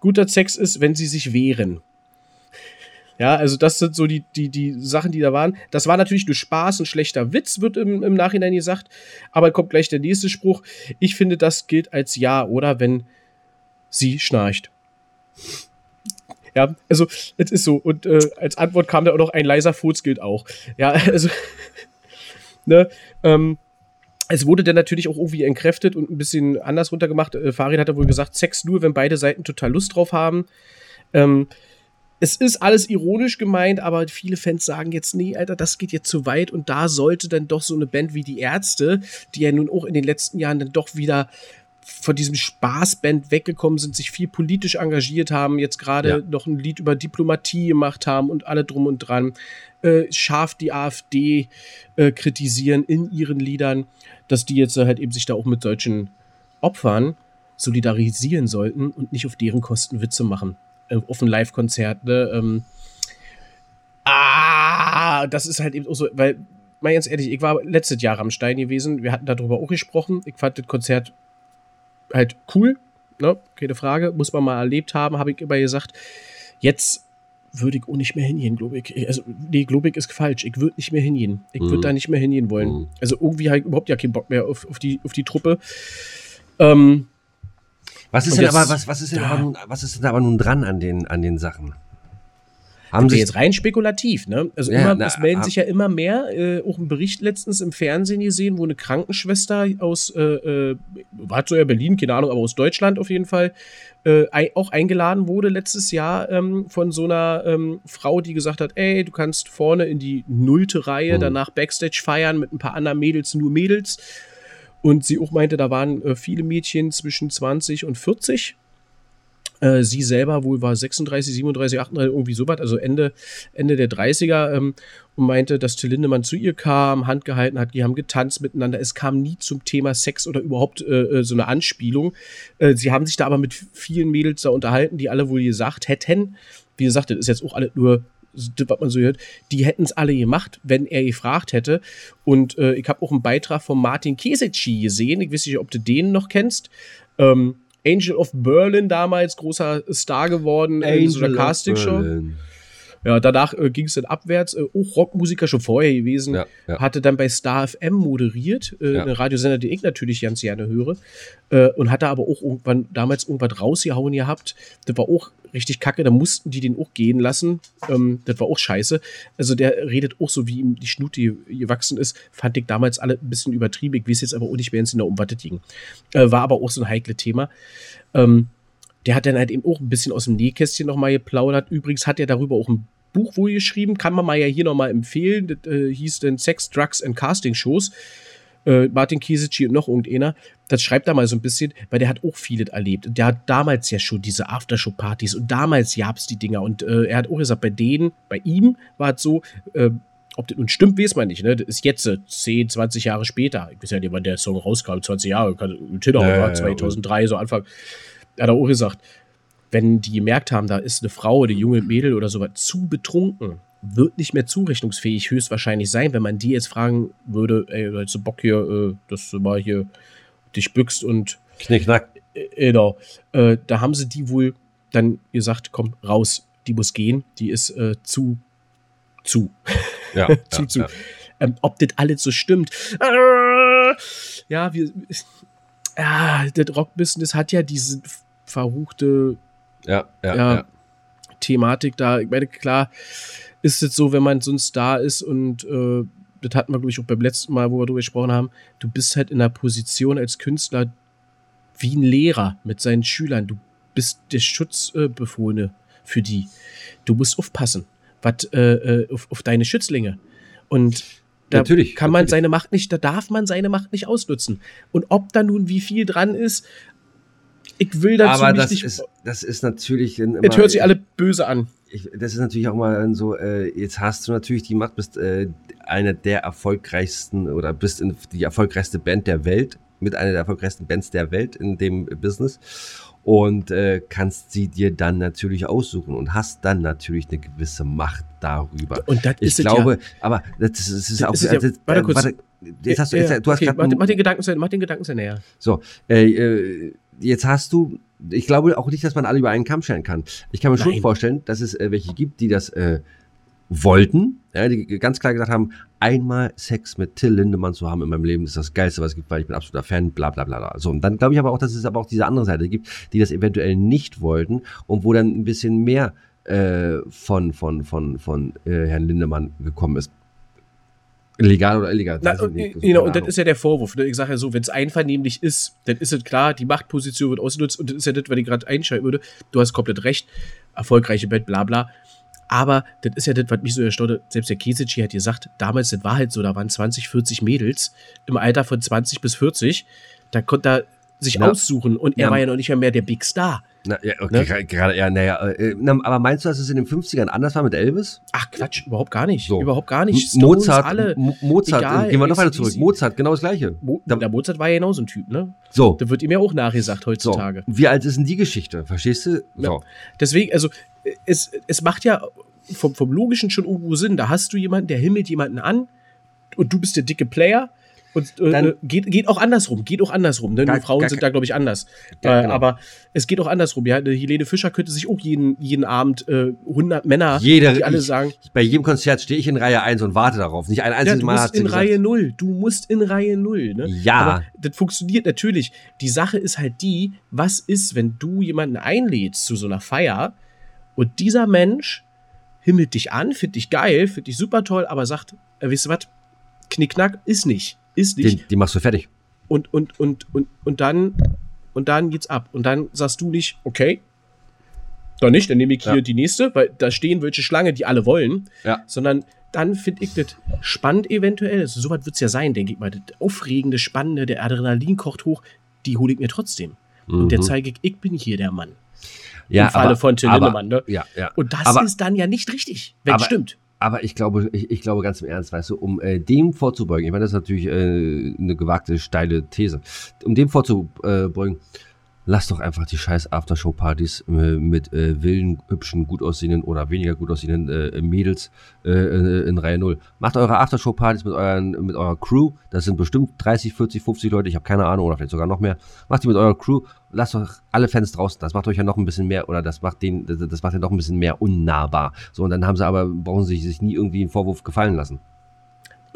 Guter Sex ist, wenn sie sich wehren. Ja, also das sind so die, die, die Sachen, die da waren. Das war natürlich nur Spaß, ein schlechter Witz, wird im, im Nachhinein gesagt. Aber kommt gleich der nächste Spruch. Ich finde, das gilt als Ja, oder? Wenn sie schnarcht. Ja, also es ist so. Und äh, als Antwort kam da auch noch ein leiser Furz gilt auch. Ja, also ne, ähm, es wurde dann natürlich auch irgendwie entkräftet und ein bisschen anders runtergemacht. Äh, Farid hat ja wohl gesagt, Sex nur, wenn beide Seiten total Lust drauf haben. Ähm, es ist alles ironisch gemeint, aber viele Fans sagen jetzt, nee, Alter, das geht jetzt zu weit und da sollte dann doch so eine Band wie die Ärzte, die ja nun auch in den letzten Jahren dann doch wieder von diesem Spaßband weggekommen sind, sich viel politisch engagiert haben, jetzt gerade ja. noch ein Lied über Diplomatie gemacht haben und alle drum und dran, äh, scharf die AfD äh, kritisieren in ihren Liedern, dass die jetzt halt eben sich da auch mit solchen Opfern solidarisieren sollten und nicht auf deren Kosten Witze machen. Äh, auf ein Live-Konzert, ne? Ähm, ah, das ist halt eben auch so, weil, mal ganz ehrlich, ich war letztes Jahr am Stein gewesen, wir hatten darüber auch gesprochen. Ich fand das Konzert halt cool, ne? keine Frage, muss man mal erlebt haben, habe ich immer gesagt. Jetzt würde ich auch nicht mehr hingehen, glaube ich. Also, nee, glaube ich ist falsch. Ich würde nicht mehr hingehen. Ich würde mhm. da nicht mehr hingehen wollen. Mhm. Also, irgendwie habe ich überhaupt ja keinen Bock mehr auf, auf, die, auf die Truppe. Ähm, was ist denn jetzt, aber, was, was ist denn ja. aber nun, was ist denn aber nun dran an den, an den Sachen? Haben sie jetzt rein spekulativ, ne? Also ja, immer, na, es melden sich ja immer mehr, äh, auch ein Bericht letztens im Fernsehen gesehen, wo eine Krankenschwester aus, äh, äh, war so ja Berlin, keine Ahnung, aber aus Deutschland auf jeden Fall, äh, auch eingeladen wurde letztes Jahr ähm, von so einer ähm, Frau, die gesagt hat, ey, du kannst vorne in die nullte Reihe, mhm. danach Backstage feiern mit ein paar anderen Mädels, nur Mädels. Und sie auch meinte, da waren äh, viele Mädchen zwischen 20 und 40 äh, sie selber wohl war 36, 37, 38, irgendwie sowas, also Ende, Ende der 30er ähm, und meinte, dass Till Lindemann zu ihr kam, Hand gehalten hat, die haben getanzt miteinander. Es kam nie zum Thema Sex oder überhaupt äh, äh so eine Anspielung. Äh, sie haben sich da aber mit vielen Mädels da unterhalten, die alle wohl gesagt hätten, wie gesagt, das ist jetzt auch alle nur was man so hört, die hätten es alle gemacht, wenn er gefragt hätte. Und äh, ich habe auch einen Beitrag von Martin Kesetschi gesehen. Ich weiß nicht, ob du den noch kennst. Ähm, Angel of Berlin damals großer Star geworden Angel in so einer Castingshow. Ja, danach äh, ging es dann abwärts. Äh, auch Rockmusiker schon vorher gewesen. Ja, ja. Hatte dann bei Star FM moderiert, äh, ja. eine Radiosender, die ich natürlich ganz gerne höre. Äh, und hatte aber auch irgendwann damals irgendwas rausgehauen gehabt. Das war auch richtig kacke. Da mussten die den auch gehen lassen. Ähm, das war auch scheiße. Also der redet auch so, wie ihm die Schnute gewachsen ist. Fand ich damals alle ein bisschen übertrieben. Ich weiß jetzt aber auch nicht, wer es in der Umwattet ging. Äh, war aber auch so ein heikles Thema. Ähm, der hat dann halt eben auch ein bisschen aus dem Nähkästchen nochmal geplaudert. Übrigens hat er darüber auch ein Buch wohl geschrieben, kann man mal ja hier nochmal empfehlen. Das äh, hieß dann Sex, Drugs and Casting Shows. Äh, Martin Kiesitschi und noch irgendeiner. Das schreibt da mal so ein bisschen, weil der hat auch vieles erlebt. Und der hat damals ja schon diese Aftershow-Partys und damals gab es die Dinger. Und äh, er hat auch gesagt, bei denen, bei ihm war es so, äh, ob das nun stimmt, weiß man nicht. Ne? Das ist jetzt äh, 10, 20 Jahre später. Ich weiß ja nicht, wann der Song rauskam, 20 Jahre, Tinder ja, war 2003, so Anfang hat er auch gesagt, wenn die gemerkt haben, da ist eine Frau oder eine junge Mädel oder sowas zu betrunken, wird nicht mehr zurechnungsfähig höchstwahrscheinlich sein, wenn man die jetzt fragen würde, ey, hast du Bock hier, äh, dass du mal hier dich bückst und Knickknack. Äh, genau. Äh, da haben sie die wohl dann gesagt, komm, raus, die muss gehen, die ist äh, zu, zu. Ja, zu, ja, zu. Ja. Ähm, ob das alles so stimmt. Äh, ja, wir, ja, das Rockbusiness hat ja diese verruchte ja, ja, ja. Thematik da. Ich meine, klar ist es so, wenn man so ein Star ist und äh, das hatten wir, glaube ich, auch beim letzten Mal, wo wir darüber gesprochen haben, du bist halt in einer Position als Künstler wie ein Lehrer mit seinen Schülern. Du bist der Schutzbefohlene äh, für die. Du musst aufpassen wat, äh, äh, auf, auf deine Schützlinge. Und da natürlich, kann man natürlich. seine Macht nicht, da darf man seine Macht nicht ausnutzen. Und ob da nun wie viel dran ist, ich will dazu Aber das nicht. ist, das ist natürlich. Immer, es hört sich alle böse an. Ich, das ist natürlich auch mal so, äh, jetzt hast du natürlich die Macht, bist äh, einer der erfolgreichsten oder bist in die erfolgreichste Band der Welt, mit einer der erfolgreichsten Bands der Welt in dem Business und äh, kannst sie dir dann natürlich aussuchen und hast dann natürlich eine gewisse Macht darüber. Und das ich ist es glaube, ja. aber das ist, das ist Das auch. ist ja- also, warte kurz. jetzt hast du, jetzt, Ja, du hast okay, mach, mach den Gedanken, mach den Gedanken näher. so, äh, äh, jetzt hast du, ich glaube auch nicht, dass man alle über einen Kamm scheren kann. Ich kann mir schon Nein. vorstellen, dass es äh, welche gibt, die das äh, wollten, ja, die ganz klar gesagt haben, einmal Sex mit Till Lindemann zu haben in meinem Leben ist das Geilste, was es gibt, weil ich bin absoluter Fan, bla bla bla. bla. So, und dann glaube ich aber auch, dass es aber auch diese andere Seite gibt, die das eventuell nicht wollten und wo dann ein bisschen mehr äh, von, von, von, von äh, Herrn Lindemann gekommen ist. Legal oder illegal? Na, und, nicht. genau, Keine und das ist ja der Vorwurf. Ne? Ich sage ja so, wenn es einvernehmlich ist, dann ist es klar, die Machtposition wird ausgenutzt und das ist ja das, was ich gerade einschalten würde. Du hast komplett recht, erfolgreiche Band, bla bla. Aber das ist ja das, was mich so erstaunt. Selbst der Kesici hat gesagt, damals, das war halt so, da waren 20, 40 Mädels im Alter von 20 bis 40. Da konnte er sich Ja. aussuchen und er Ja. war ja noch nicht mehr, mehr der Big Star. Na, ja, okay, Ne? gerade, ja, naja, äh, na, aber meinst du, dass es in den 50ern anders war mit Elvis? Ach Quatsch, überhaupt gar nicht. So. Überhaupt gar nicht. M- Mozart, alle. Mo- Mozart, egal, äh, gehen wir noch weiter zurück. Mozart, genau das gleiche. Mo Da- der Mozart war ja genauso ein Typ, ne? So, Da wird ihm ja auch nachgesagt so. heutzutage. Wie alt ist denn die Geschichte? Verstehst du? So. Deswegen, also es, es macht ja vom, vom Logischen schon irgendwo Sinn. Da hast du jemanden, der himmelt jemanden an und du bist der dicke Player. Und äh, Dann- äh, geht, geht auch andersrum, geht auch andersrum. Ne? Gar- Nur Frauen gar sind da, glaube ich, anders. Ja, äh, genau. Aber es geht auch andersrum. Ja? Helene Fischer könnte sich auch jeden, jeden Abend äh, 100 Männer, Jeder, die alle ich, sagen, Bei jedem Konzert stehe ich in Reihe 1 und warte darauf. Nicht ein ja, einziges du Mal musst hat sie in gesagt. Reihe 0. Du musst in Reihe 0. Ne? Ja. Aber das funktioniert natürlich. Die Sache ist halt die, was ist, wenn du jemanden einlädst zu so einer Feier und dieser Mensch himmelt dich an, findet dich geil, findet dich super toll, aber sagt, äh, wisst ihr was, Knickknack ist nicht. Ist nicht. Den, die machst du fertig. Und, und, und, und, und dann, und dann geht's ab. Und dann sagst du nicht, okay, dann nicht, dann nehme ich hier Ja. die nächste, weil da stehen welche Schlange, die alle wollen Ja. sondern dann finde ich das spannend eventuell. Also, so was wird es ja sein, denke ich mal. Das Aufregende, Spannende, der Adrenalin kocht hoch, die hole ich mir trotzdem. Und der Mhm. zeige ich, ich bin hier der Mann. ja, Im Falle aber, von Till Lindemann, ne? Ja, ja. Und das aber, ist dann ja nicht richtig, wenn es stimmt. Aber ich glaube, ich, ich glaube ganz im Ernst, weißt du, um äh, dem vorzubeugen, ich meine, das ist natürlich äh, eine gewagte, steile These, um dem vorzubeugen, lass doch einfach die scheiß Aftershow-Partys äh, mit äh, wilden, hübschen, gut aussehenden oder weniger gut aussehenden äh, Mädels äh, in, in Reihe 0. Macht eure Aftershow-Partys mit, mit eurer Crew, das sind bestimmt 30, 40, 50 Leute, ich habe keine Ahnung, oder vielleicht sogar noch mehr. Macht die mit eurer Crew, lasst doch alle Fans draußen, das macht euch ja noch ein bisschen mehr, oder das macht den, das macht ja noch ein bisschen mehr unnahbar. So, und dann haben sie aber, brauchen sie sich nie irgendwie einen Vorwurf gefallen lassen.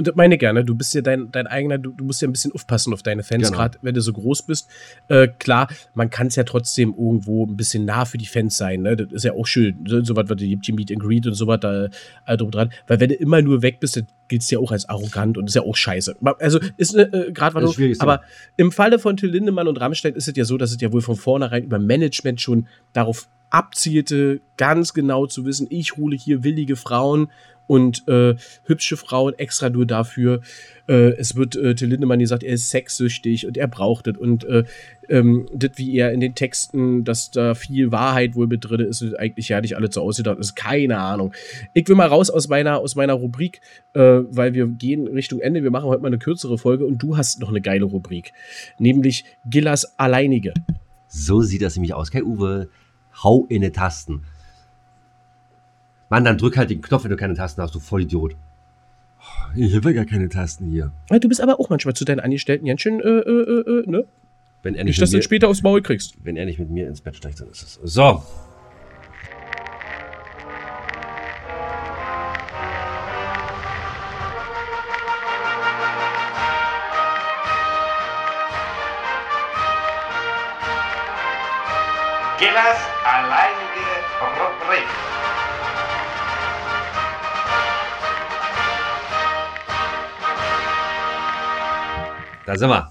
Und das meine ich gerne. Du bist ja dein, dein eigener, du, du musst ja ein bisschen aufpassen auf deine Fans, Genau. gerade wenn du so groß bist. Äh, klar, man kann es ja trotzdem irgendwo ein bisschen nah für die Fans sein. Ne? Das ist ja auch schön. So, so was, was gibt hier Meet and Greet und so was da äh, drum dran. Weil wenn du immer nur weg bist, dann gilt es ja auch als arrogant und ist ja auch scheiße. Also ist ne, äh, schwierig, aber im Falle von Till Lindemann und Rammstein ist es ja so, dass es ja wohl von vornherein über Management schon darauf abzielte, ganz genau zu wissen, ich hole hier willige Frauen und äh, hübsche Frauen extra nur dafür. Äh, es wird äh, Till Lindemann gesagt, er ist sexsüchtig und er braucht es. Und äh, ähm, das, wie er in den Texten, dass da viel Wahrheit wohl mit drin ist, ist eigentlich ja nicht alle so ausgedacht. ist keine Ahnung. Ich will mal raus aus meiner, aus meiner Rubrik, äh, weil wir gehen Richtung Ende. Wir machen heute mal eine kürzere Folge und du hast noch eine geile Rubrik. Nämlich Gillas Alleinige. So sieht das nämlich aus. Kai Uwe, hau in die Tasten. Mann, dann drück halt den Knopf, wenn du keine Tasten hast, du Vollidiot. Ich habe ja gar keine Tasten hier. Ja, Du bist aber auch manchmal zu deinen Angestellten ganz schön, äh, äh, äh, äh, ne? Wenn er nicht, Nicht, dass mit du später aufs Maul kriegst. wenn er nicht mit mir ins Bett steigt, dann ist es. So. Da sind wir.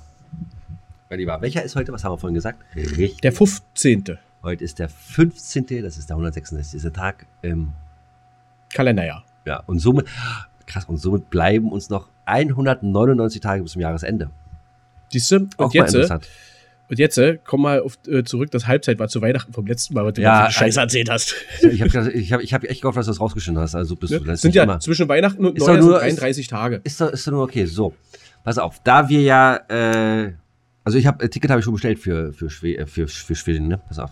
Mein Lieber, welcher ist heute? Was haben wir vorhin gesagt? Richtig. Der 15. Heute ist der 15., das ist der 166. Tag. Ähm, Kalenderjahr. ja, und somit, krass, und somit bleiben uns noch 199 Tage bis zum Jahresende. Siehst du? Und Auch jetzt, äh, interessant. und jetzt, äh, komm mal auf, äh, zurück, das Halbzeit war zu Weihnachten vom letzten Mal, was du Ja, Scheiße erzählt hast. Ich habe ich hab, ich hab echt gehofft, dass du das rausgeschnitten hast. Also bist du Ne? das Sind ja immer. zwischen Weihnachten und Ist Neujahr nur- sind 33 Tage. Ist doch, ist doch nur okay. So, pass auf. Da wir ja, äh, also ich habe Ticket habe ich schon bestellt für für Schwe äh, für, für Schweden, ne? Pass auf.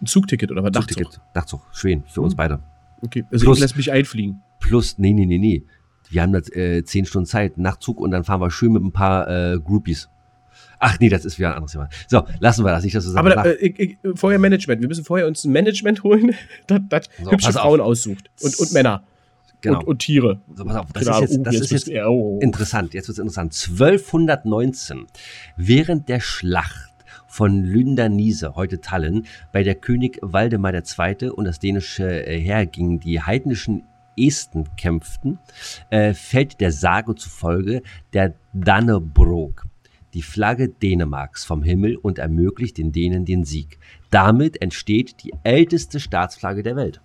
Ein Zugticket oder was? Dachzug. Zugticket, Dachzug, Schweden für uns Hm. beide. Okay, also Plus- ich lass mich einfliegen. Plus, nee, nee, nee, nee. Wir haben jetzt äh, zehn Stunden Zeit, Nachtzug und dann fahren wir schön mit ein paar äh, Groupies. Ach nee, das ist wieder ein anderes Thema. So, lassen wir das nicht, dass du Aber da, äh, ich, ich, vorher Management. Wir müssen vorher uns ein Management holen, das, das So, hübsche auf. Frauen aussucht. Und, und Männer. Genau. Und, und Tiere. so, pass auf, das Genau, ist jetzt, das ist wird's- jetzt oh. interessant. Jetzt wird's interessant. 1219, während der Schlacht von Lündernise, heute Tallinn, bei der König Waldemar II. und das dänische äh, Heer gegen die heidnischen Esten kämpften, äh, fällt der Sage zufolge der Dannebrog, die Flagge Dänemarks vom Himmel und ermöglicht den Dänen den Sieg. Damit entsteht die älteste Staatsflagge der Welt.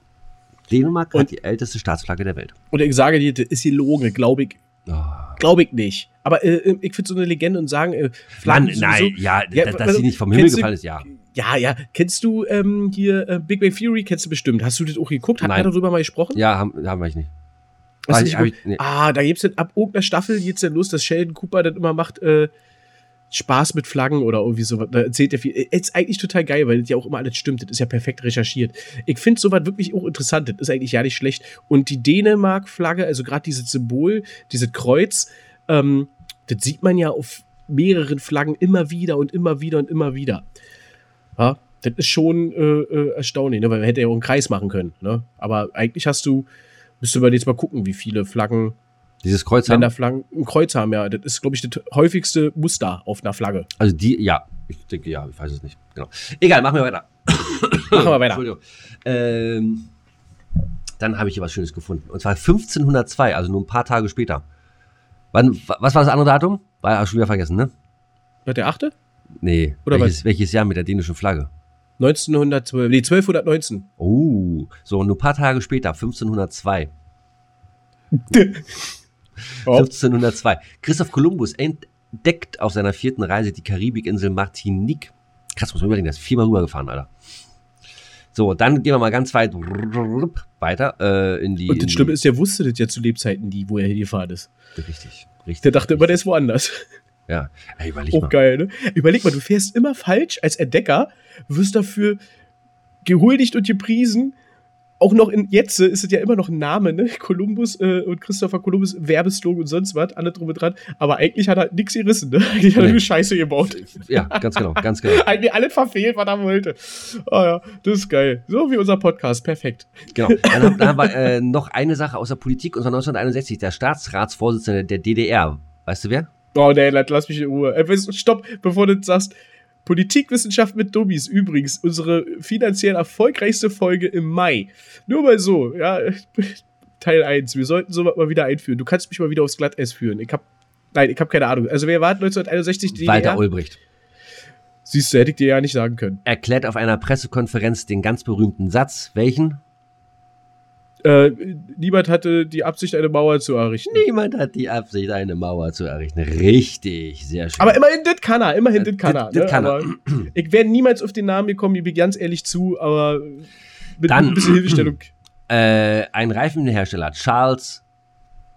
Dänemark hat Und- die älteste Staatsflagge der Welt. Und ich sage dir, das ist gelogen, glaube ich. Oh. Glaube ich nicht. Aber äh, ich finde so eine Legende und sagen, äh, Mann, nein, ja, Ja, dass also, sie nicht vom Himmel gefallen ist, ja. Ja, ja. Kennst du ähm, hier äh, Big Bang Theory? Kennst du bestimmt. Hast du das auch geguckt? Hat er darüber mal gesprochen? Ja, haben, haben wir nicht. Nicht ich, ich, nee. Ah, da gibt's dann ab irgendeiner Staffel jetzt dann los, dass Sheldon Cooper dann immer macht äh, Spaß mit Flaggen oder irgendwie sowas. Da erzählt er viel. Äh, Ist eigentlich total geil, weil das ja auch immer alles stimmt. Das ist ja perfekt recherchiert. Ich finde sowas wirklich auch interessant. Das ist eigentlich ja nicht schlecht. Und die Dänemark-Flagge, also gerade dieses Symbol, dieses Kreuz, ähm, das sieht man ja auf mehreren Flaggen immer wieder und immer wieder und immer wieder. Ja, das ist schon äh, äh, erstaunlich, ne? weil man hätte ja auch einen Kreis machen können. Ne? Aber eigentlich hast du, müsste man jetzt mal gucken, wie viele Flaggen, Dieses Kreuz haben, Länderflaggen ein Kreuz haben. Ja, das ist, glaube ich, das häufigste Muster auf einer Flagge. also die, ja, ich denke, ja, ich weiß es nicht. Genau. Egal, machen wir weiter. Machen wir weiter. Entschuldigung. Ähm, dann habe ich hier was Schönes gefunden. Und zwar 1502, also nur ein paar Tage später. Wann, wa- was war das andere Datum? War ja schon wieder vergessen, ne? Was, der achte? Nee. Oder welches, welches Jahr mit der dänischen Flagge? 1912, nee, 1219. Oh, so, nur ein paar Tage später, 1502. Oh. 1502. Christoph Kolumbus entdeckt auf seiner vierten Reise die Karibikinsel Martinique. Krass, muss man überlegen, der ist viermal rübergefahren, Alter. So, dann gehen wir mal ganz weit weiter äh, in die. Und das Schlimme ist, der wusste das ja zu Lebzeiten, die, wo er hingefahren ist. Richtig, richtig. Der dachte immer, der ist woanders. Ja, Ey, überleg Auch mal. geil, ne? Überleg mal, du fährst immer falsch als Entdecker, wirst dafür gehuldigt und gepriesen. Auch noch in jetzt äh, ist es ja immer noch ein Name, ne? Kolumbus äh, und Christopher Kolumbus, Werbeslogan und sonst was, alle drum und dran. Aber eigentlich hat er nichts gerissen, ne? Eigentlich hat er nur Scheiße gebaut. Ja, ganz genau, ganz genau. Eigentlich alles verfehlt, was er wollte. Ah ja, das ist geil. So wie unser Podcast, perfekt. genau. Dann haben, dann haben wir äh, noch eine Sache aus der Politik, und zwar 1961, der Staatsratsvorsitzende der DDR. Weißt du wer? Oh nee, lass lass mich in Ruhe. Äh, stopp, bevor du das sagst. Politikwissenschaft mit Dummies, übrigens, unsere finanziell erfolgreichste Folge im Mai. Nur mal so, ja. Teil 1. Wir sollten sowas mal wieder einführen. Du kannst mich mal wieder aufs Glatteis führen. Ich hab. Nein, ich habe keine Ahnung. Also, wer war 1961 die Walter DDR? Ulbricht. Siehst du, hätte ich dir ja nicht sagen können. Erklärt auf einer Pressekonferenz den ganz berühmten Satz. Welchen? Äh, niemand hatte die Absicht, eine Mauer zu errichten. Niemand hat die Absicht, eine Mauer zu errichten. Richtig, sehr schön. Aber immerhin, das kann er. Immerhin, Äh, das kann er. das ne? kann er. Ich wäre niemals auf den Namen gekommen, ich bin ganz ehrlich zu, aber mit Dann- ein bisschen Hilfestellung. äh, ein Reifenhersteller, Charles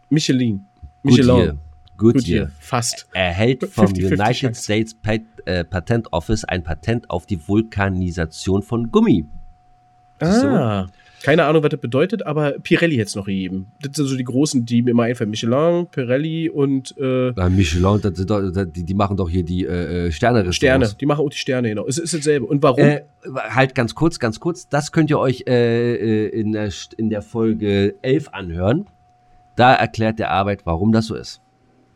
Michelin. Michelin. Goodyear. Fast. erhält vom 50-50 United Chance. States Pat, äh, Patent Office ein Patent auf die Vulkanisation von Gummi. Siehst du? Keine Ahnung, was das bedeutet, aber Pirelli es noch gegeben. Das sind so die großen, die mir immer einfallen. Michelin, Pirelli und äh, Ja, Michelin, das sind doch, die, die machen doch hier die äh, Sterne. Sterne. Die machen auch die Sterne, genau. Es ist dasselbe. Und warum? Äh, halt ganz kurz, ganz kurz. Das könnt ihr euch äh, äh, in, der, in der Folge 11 anhören. Da erklärt der Arbeit, warum das so ist.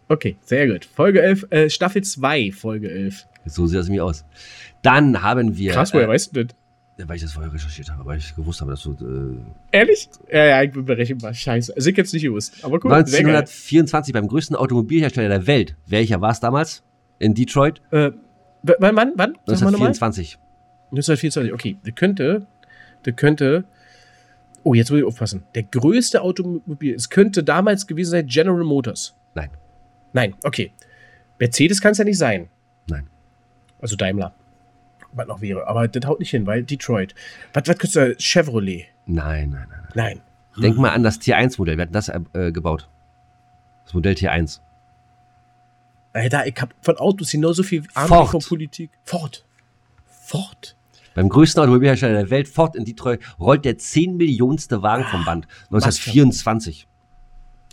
Okay, sehr gut. Folge 11, äh, Staffel 2, Folge 11. So sieht das nämlich aus. Dann haben wir. Krass, woher äh, weißt du das? Weil ich das vorher recherchiert habe, weil ich gewusst habe, dass du. Äh, Ehrlich? Ja, ja, ich bin berechenbar. Scheiße. Also ich jetzt nicht gewusst. Aber geil. 1924 beim größten Automobilhersteller der Welt. Welcher war es damals? In Detroit? Äh, wann, wann? wann? Sag mal nochmal. 1924. 1924, okay. Der könnte, der könnte, oh, jetzt muss ich aufpassen. Der größte Automobil, es könnte damals gewesen sein General Motors. Nein. Nein, okay. Mercedes kann es ja nicht sein. Nein. Also Daimler. Was noch wäre. Aber das haut nicht hin, weil Detroit. Was, was könnte Chevrolet? Nein, nein, nein. Nein. nein. Denk mal an das Tier 1 Modell. Wir hatten das äh, gebaut. Das Modell Tier 1. Alter, ich habe von Autos genauso viel Ahnung Ford. von Politik. Ford. Ford. Beim größten Automobilhersteller der Welt, Ford in Detroit, rollt der 10 Millionste Wagen vom Band. 1924.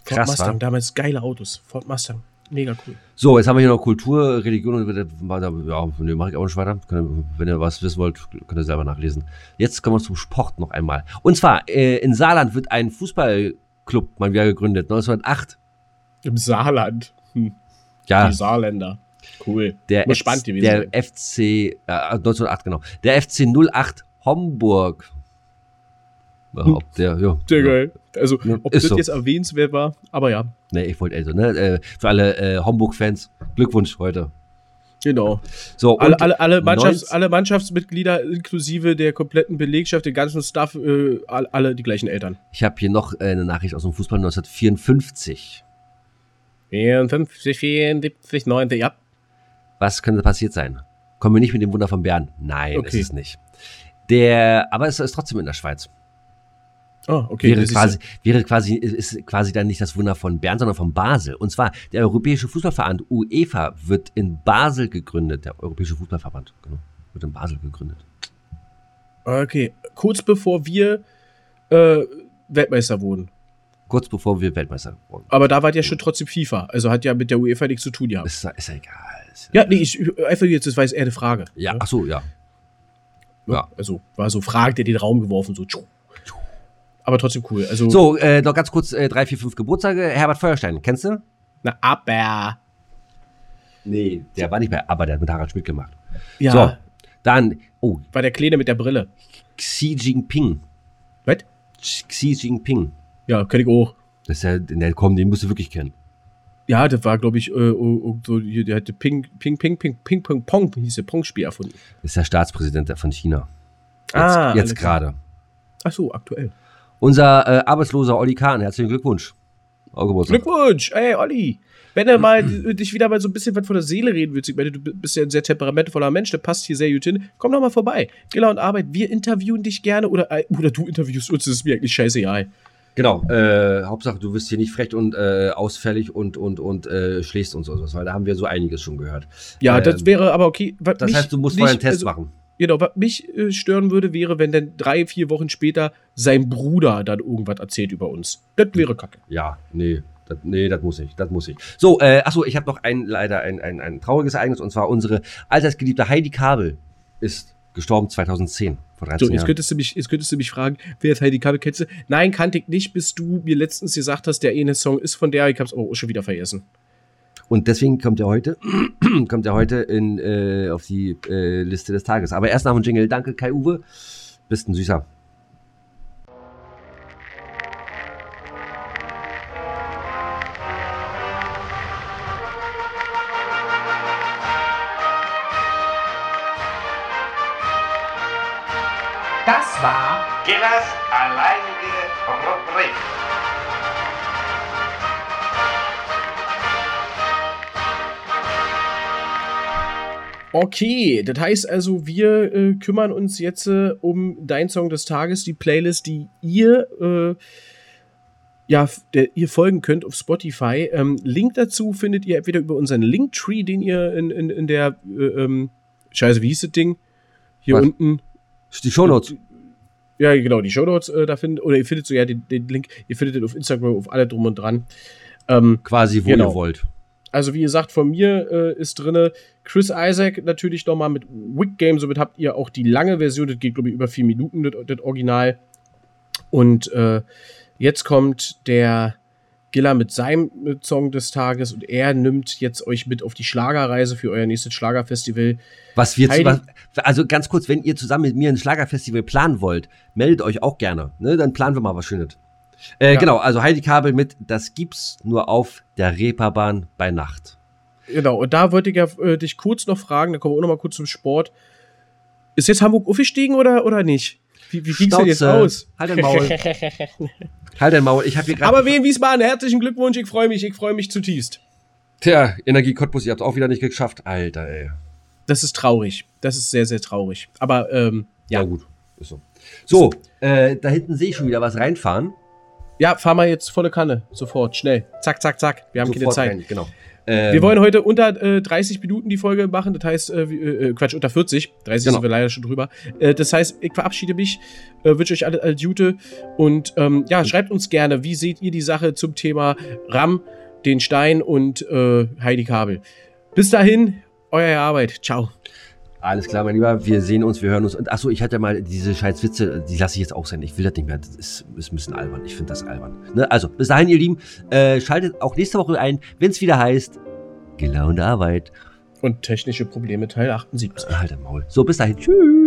Ford Krass, Mustang, wa? damals geile Autos. Ford Mustang. Mega cool. So, jetzt haben wir hier noch Kultur, Religion und ja, nee, mache ich auch nicht weiter. Wenn ihr was wissen wollt, könnt ihr selber nachlesen. Jetzt kommen wir zum Sport noch einmal. Und zwar, äh, in Saarland wird ein Fußballclub mal wieder gegründet, 1908. Im Saarland. Hm. Ja, Die Saarländer. Cool. der, Muss spannend gewesen der. FC, äh, 1908, genau. Der FC 08 Homburg. Ja, ob der, ja. Sehr ja. geil. Also, Ja, ob das so. jetzt erwähnenswert war, aber ja, Nee, ich wollte also, ne? Äh, für alle äh, Homburg-Fans, Glückwunsch heute. genau. So, Alle, alle, alle, Mannschafts-, 19 alle Mannschaftsmitglieder inklusive der kompletten Belegschaft, den ganzen Staff, äh, alle, alle die gleichen Eltern. Ich habe hier noch äh, eine Nachricht aus dem Fußball 1954. 54, 74, 90, ja. Was könnte passiert sein? Kommen wir nicht mit dem Wunder von Bern? Nein, Okay. ist es nicht. Der, aber es ist trotzdem in der Schweiz. Oh, okay. wäre quasi, wäre quasi, ist quasi dann nicht das Wunder von Bern, sondern von Basel. Und zwar der Europäische Fußballverband UEFA wird in Basel gegründet. Der Europäische Fußballverband, genau, wird in Basel gegründet. ja- Okay, kurz bevor wir äh, Weltmeister wurden. Kurz bevor wir Weltmeister wurden. Aber da war ja schon trotzdem FIFA. Also hat ja mit der UEFA nichts zu tun gehabt. Ist, ist ja egal. Ist Ja, nee, ich, einfach jetzt, das war jetzt eher eine Frage. ja, ach so, ja. Ja. Also war so Frage, der den Raum geworfen, so. tschu. Aber trotzdem cool. Also, So, äh, noch ganz kurz äh, drei, vier, fünf Geburtstage. Herbert Feuerstein, kennst du? na, aber. Nee, der war nicht bei, aber der hat mit Harald Schmidt gemacht. Ja, So, dann, oh, war der Kleine mit der Brille. Xi Jinping. Was? Xi Jinping. Ja, kenn ich auch. Das ist ja, der komm, den musst du wirklich kennen. Ja, das war, glaube ich, äh, oh, oh, so, hier, der hatte Ping, Ping, Ping, Ping, Ping, Pong, Pong, hieß der Pong-Spiel erfunden. Das ist der Staatspräsident von China. Jetzt, Ah, jetzt gerade. Ach so, aktuell. Unser äh, arbeitsloser Olli Kahn, herzlichen Glückwunsch. Glückwunsch, ey, Olli. Wenn du mal dich wieder mal so ein bisschen was von der Seele reden willst, ich meine, du bist ja ein sehr temperamentvoller Mensch, der passt hier sehr gut hin, komm doch mal vorbei. Giller und Arbeit, wir interviewen dich gerne oder, äh, oder du interviewst uns, das ist mir eigentlich scheißegal. Genau. Äh, Hauptsache, du wirst hier nicht frech und äh, ausfällig und, und, und äh, schlägst uns oder sowas, weil da haben wir so einiges schon gehört. Ja, Ähm, das wäre aber okay. Das heißt, du musst nicht- vorher einen Test also, machen. Genau, was mich äh, stören würde, wäre, wenn dann drei, vier Wochen später sein Bruder dann irgendwas erzählt über uns. Das wäre kacke. Ja, nee. Das, nee, das muss ich, das muss ich. So, äh, achso, ich habe noch ein, leider ein, ein, ein trauriges Ereignis und zwar unsere allseits Heidi Kabel ist gestorben 2010, vor 13 So, jetzt Jahren. könntest, du mich, jetzt könntest du mich fragen, wer ist Heidi Kabel? Kennst du? Nein, kannte ich nicht, bis du mir letztens gesagt hast, der eine Song ist von der. Ich hab's auch schon wieder vergessen. Und deswegen kommt er heute, kommt er heute in, äh, auf die äh, Liste des Tages. Aber erst nach dem Jingle. Danke, Kai-Uwe. Bist ein Süßer. Das war Gillers Okay, das heißt also, wir äh, kümmern uns jetzt äh, um dein Song des Tages, die Playlist, die ihr äh, ja, der ihr folgen könnt auf Spotify. Ähm, Link dazu findet ihr entweder über unseren Linktree, den ihr in, in, in der äh, ähm, Scheiße, wie hieß das Ding? Hier Was? unten. Die Shownotes. Ja, genau, die Shownotes äh, da findet, oder ihr findet so ja den, den Link, ihr findet den auf Instagram, auf alle drum und dran. Ähm, Quasi, wo Genau. ihr wollt. Also wie gesagt, von mir äh, ist drinne Chris Isaac natürlich nochmal mit Wick Game, somit habt ihr auch die lange Version, das geht glaube ich über vier Minuten, das, das Original. Und äh, jetzt kommt der Giller mit seinem äh, Song des Tages und er nimmt jetzt euch mit auf die Schlagerreise für euer nächstes Schlagerfestival. Was wir, was, also ganz kurz, wenn ihr zusammen mit mir ein Schlagerfestival planen wollt, meldet euch auch gerne. Ne? Dann planen wir mal was Schönes. Äh, Ja. Genau, also Heidi Kabel mit Das gibt's nur auf der Reeperbahn bei Nacht. Genau, und da wollte ich ja äh, dich kurz noch fragen, da kommen wir auch noch mal kurz zum Sport. Ist jetzt Hamburg aufgestiegen oder, oder nicht? Wie, wie ging's denn jetzt aus? Halt dein Maul. halt dein Maul. Ich habe hier gerade. Aber wen Wiesbaden, herzlichen Glückwunsch, ich freue mich, ich freue mich zutiefst. Tja, Energie Cottbus, ihr habt auch wieder nicht geschafft. Alter, ey. Das ist traurig. Das ist sehr, sehr traurig. Aber ähm, Ja, ja. gut. Ist so. So, äh, da hinten sehe ich schon wieder was reinfahren. Ja, fahr mal jetzt volle Kanne. Sofort, schnell. Zack, zack, zack. Wir haben keine Sofort Zeit. rein, genau. Ähm, Wir wollen heute unter äh, 30 Minuten die Folge machen. Das heißt, äh, wie- äh, Quatsch, unter 40. 30 Genau. sind wir leider schon drüber. Äh, das heißt, ich verabschiede mich, äh, wünsche euch alle, alle Gute und ähm, ja, schreibt uns gerne, wie seht ihr die Sache zum Thema RAM? den Stein und äh, Heidi Kabel. Bis dahin, euer Arbeit. Ciao. Alles klar, mein Lieber. Wir sehen uns, wir hören uns. Und achso, ich hatte mal diese scheiß Witze, die lasse ich jetzt auch sein. Ich will das nicht mehr. Das ist, ist ein bisschen albern. Ich finde das albern. Ne? Also, bis dahin, ihr Lieben, äh, schaltet auch nächste Woche ein, wenn es wieder heißt, gelaunte Arbeit. Und technische Probleme Teil 78. Halt im Maul. So, bis dahin. Tschüss.